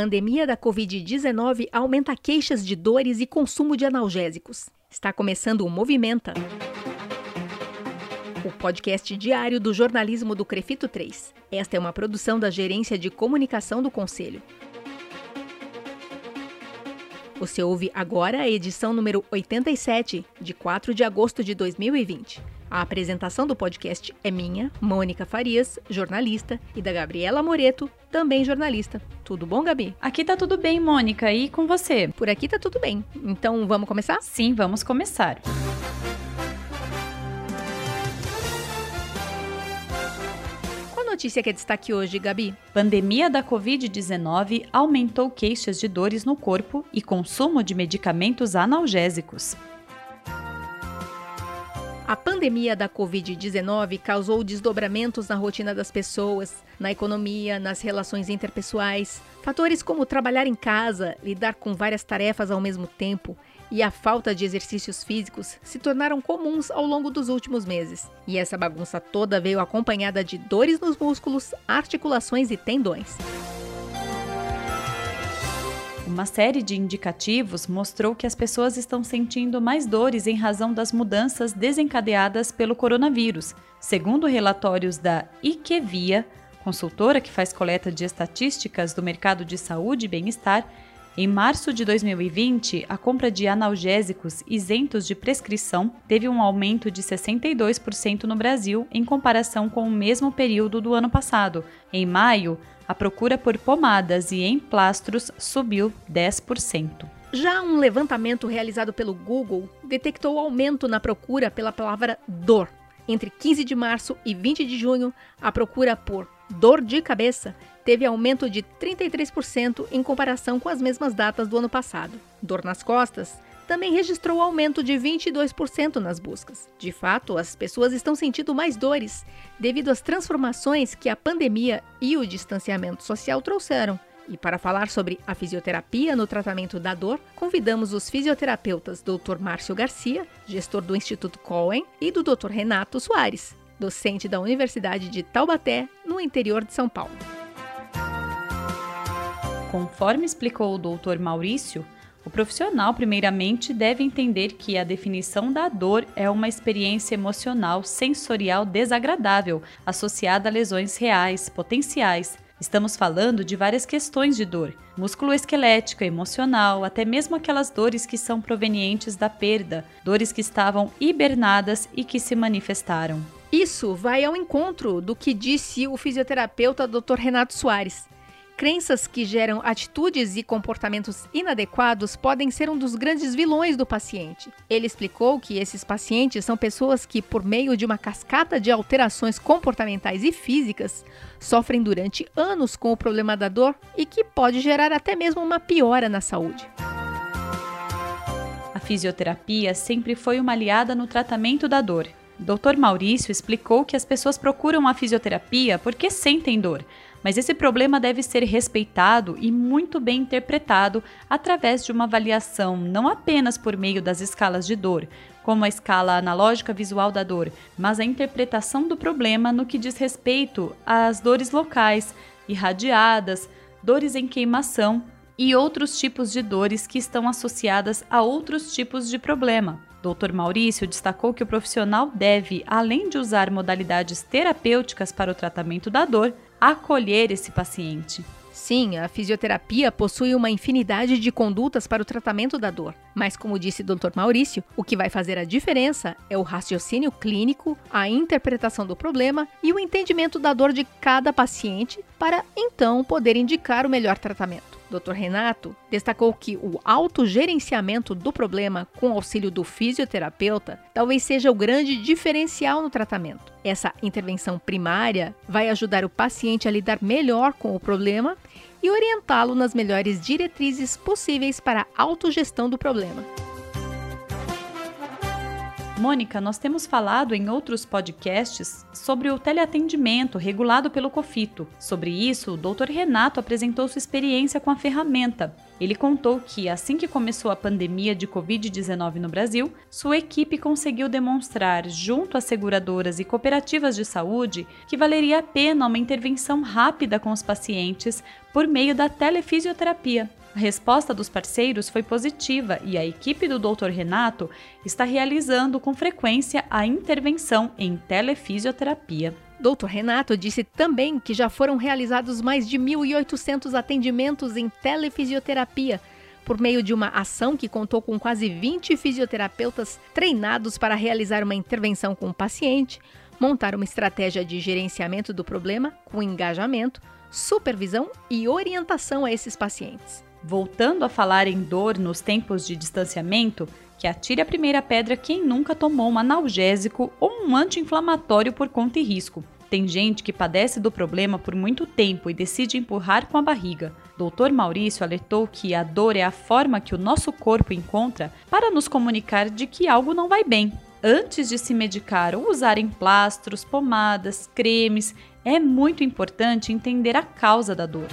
Pandemia da Covid-19 aumenta queixas de dores e consumo de analgésicos. Está começando o Movimenta. O podcast diário do jornalismo do Crefito 3. Esta é uma produção da Gerência de Comunicação do Conselho. Você ouve agora a edição número 87, de 4 de agosto de 2020. A apresentação do podcast é minha, Mônica Farias, jornalista, e da Gabriela Moreto, também jornalista. Tudo bom, Gabi? Aqui tá tudo bem, Mônica, e com você? Por aqui tá tudo bem. Então, vamos começar? Sim, vamos começar. Notícia que é destaque hoje, Gabi? Pandemia da Covid-19 aumentou queixas de dores no corpo e consumo de medicamentos analgésicos. A pandemia da Covid-19 causou desdobramentos na rotina das pessoas, na economia, nas relações interpessoais. Fatores como trabalhar em casa, lidar com várias tarefas ao mesmo tempo e a falta de exercícios físicos se tornaram comuns ao longo dos últimos meses. E essa bagunça toda veio acompanhada de dores nos músculos, articulações e tendões. Uma série de indicativos mostrou que as pessoas estão sentindo mais dores em razão das mudanças desencadeadas pelo coronavírus. Segundo relatórios da IQVIA, consultora que faz coleta de estatísticas do mercado de saúde e bem-estar, em março de 2020, a compra de analgésicos isentos de prescrição teve um aumento de 62% no Brasil em comparação com o mesmo período do ano passado. Em maio, a procura por pomadas e emplastros subiu 10%. Já um levantamento realizado pelo Google detectou aumento na procura pela palavra dor. Entre 15 de março e 20 de junho, a procura por dor de cabeça teve aumento de 33% em comparação com as mesmas datas do ano passado. Dor nas costas também registrou aumento de 22% nas buscas. De fato, as pessoas estão sentindo mais dores devido às transformações que a pandemia e o distanciamento social trouxeram. E para falar sobre a fisioterapia no tratamento da dor, convidamos os fisioterapeutas Dr. Márcio Garcia, gestor do Instituto Cohen, e do Dr. Renato Soares, docente da Universidade de Taubaté, no interior de São Paulo. Conforme explicou o Dr. Maurício, o profissional, primeiramente, deve entender que a definição da dor é uma experiência emocional sensorial desagradável associada a lesões reais, potenciais. Estamos falando de várias questões de dor, músculo-esquelética, emocional, até mesmo aquelas dores que são provenientes da perda, dores que estavam hibernadas e que se manifestaram. Isso vai ao encontro do que disse o fisioterapeuta Dr. Renato Soares. Crenças que geram atitudes e comportamentos inadequados podem ser um dos grandes vilões do paciente. Ele explicou que esses pacientes são pessoas que, por meio de uma cascata de alterações comportamentais e físicas, sofrem durante anos com o problema da dor e que pode gerar até mesmo uma piora na saúde. A fisioterapia sempre foi uma aliada no tratamento da dor. Dr. Maurício explicou que as pessoas procuram a fisioterapia porque sentem dor, mas esse problema deve ser respeitado e muito bem interpretado através de uma avaliação não apenas por meio das escalas de dor, como a escala analógica visual da dor, mas a interpretação do problema no que diz respeito às dores locais, irradiadas, dores em queimação e outros tipos de dores que estão associadas a outros tipos de problema. Dr. Maurício destacou que o profissional deve, além de usar modalidades terapêuticas para o tratamento da dor, acolher esse paciente. Sim, a fisioterapia possui uma infinidade de condutas para o tratamento da dor. Mas, como disse Dr. Maurício, o que vai fazer a diferença é o raciocínio clínico, a interpretação do problema e o entendimento da dor de cada paciente para então poder indicar o melhor tratamento. Dr. Renato destacou que o autogerenciamento do problema com auxílio do fisioterapeuta talvez seja o grande diferencial no tratamento. Essa intervenção primária vai ajudar o paciente a lidar melhor com o problema e orientá-lo nas melhores diretrizes possíveis para a autogestão do problema. Mônica, nós temos falado em outros podcasts sobre o teleatendimento regulado pelo COFITO. Sobre isso, o Dr. Renato apresentou sua experiência com a ferramenta. Ele contou que, assim que começou a pandemia de Covid-19 no Brasil, sua equipe conseguiu demonstrar, junto às seguradoras e cooperativas de saúde, que valeria a pena uma intervenção rápida com os pacientes por meio da telefisioterapia. A resposta dos parceiros foi positiva e a equipe do Dr. Renato está realizando com frequência a intervenção em telefisioterapia. Dr. Renato disse também que já foram realizados mais de 1.800 atendimentos em telefisioterapia por meio de uma ação que contou com quase 20 fisioterapeutas treinados para realizar uma intervenção com o paciente, montar uma estratégia de gerenciamento do problema com engajamento, supervisão e orientação a esses pacientes. Voltando a falar em dor nos tempos de distanciamento, que atire a primeira pedra quem nunca tomou um analgésico ou um anti-inflamatório por conta e risco. Tem gente que padece do problema por muito tempo e decide empurrar com a barriga. Dr. Maurício alertou que a dor é a forma que o nosso corpo encontra para nos comunicar de que algo não vai bem. Antes de se medicar ou usar emplastros, pomadas, cremes, é muito importante entender a causa da dor.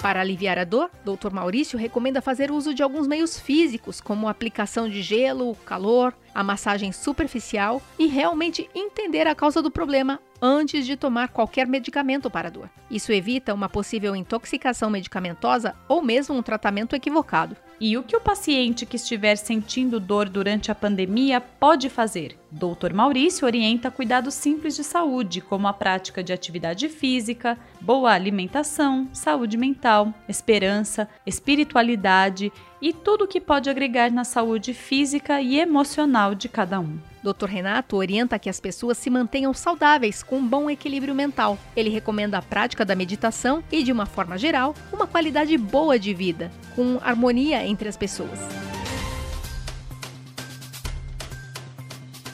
Para aliviar a dor, Dr. Maurício recomenda fazer uso de alguns meios físicos, como aplicação de gelo, calor, a massagem superficial e realmente entender a causa do problema antes de tomar qualquer medicamento para a dor. Isso evita uma possível intoxicação medicamentosa ou mesmo um tratamento equivocado. E o que o paciente que estiver sentindo dor durante a pandemia pode fazer? Dr. Maurício orienta cuidados simples de saúde, como a prática de atividade física, boa alimentação, saúde mental, esperança, espiritualidade e tudo que pode agregar na saúde física e emocional de cada um. Dr. Renato orienta que as pessoas se mantenham saudáveis com um bom equilíbrio mental. Ele recomenda a prática da meditação e, de uma forma geral, uma qualidade boa de vida, com harmonia entre as pessoas.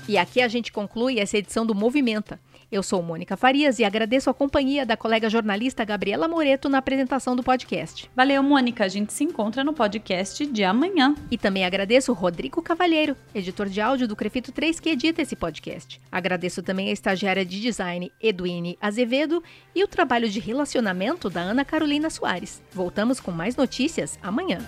E aqui a gente conclui essa edição do Movimenta. Eu sou Mônica Farias e agradeço a companhia da colega jornalista Gabriela Moreto na apresentação do podcast. Valeu, Mônica. A gente se encontra no podcast de amanhã. E também agradeço o Rodrigo Cavalheiro, editor de áudio do Crefito 3, que edita esse podcast. Agradeço também a estagiária de design Eduine Azevedo e o trabalho de relacionamento da Ana Carolina Soares. Voltamos com mais notícias amanhã.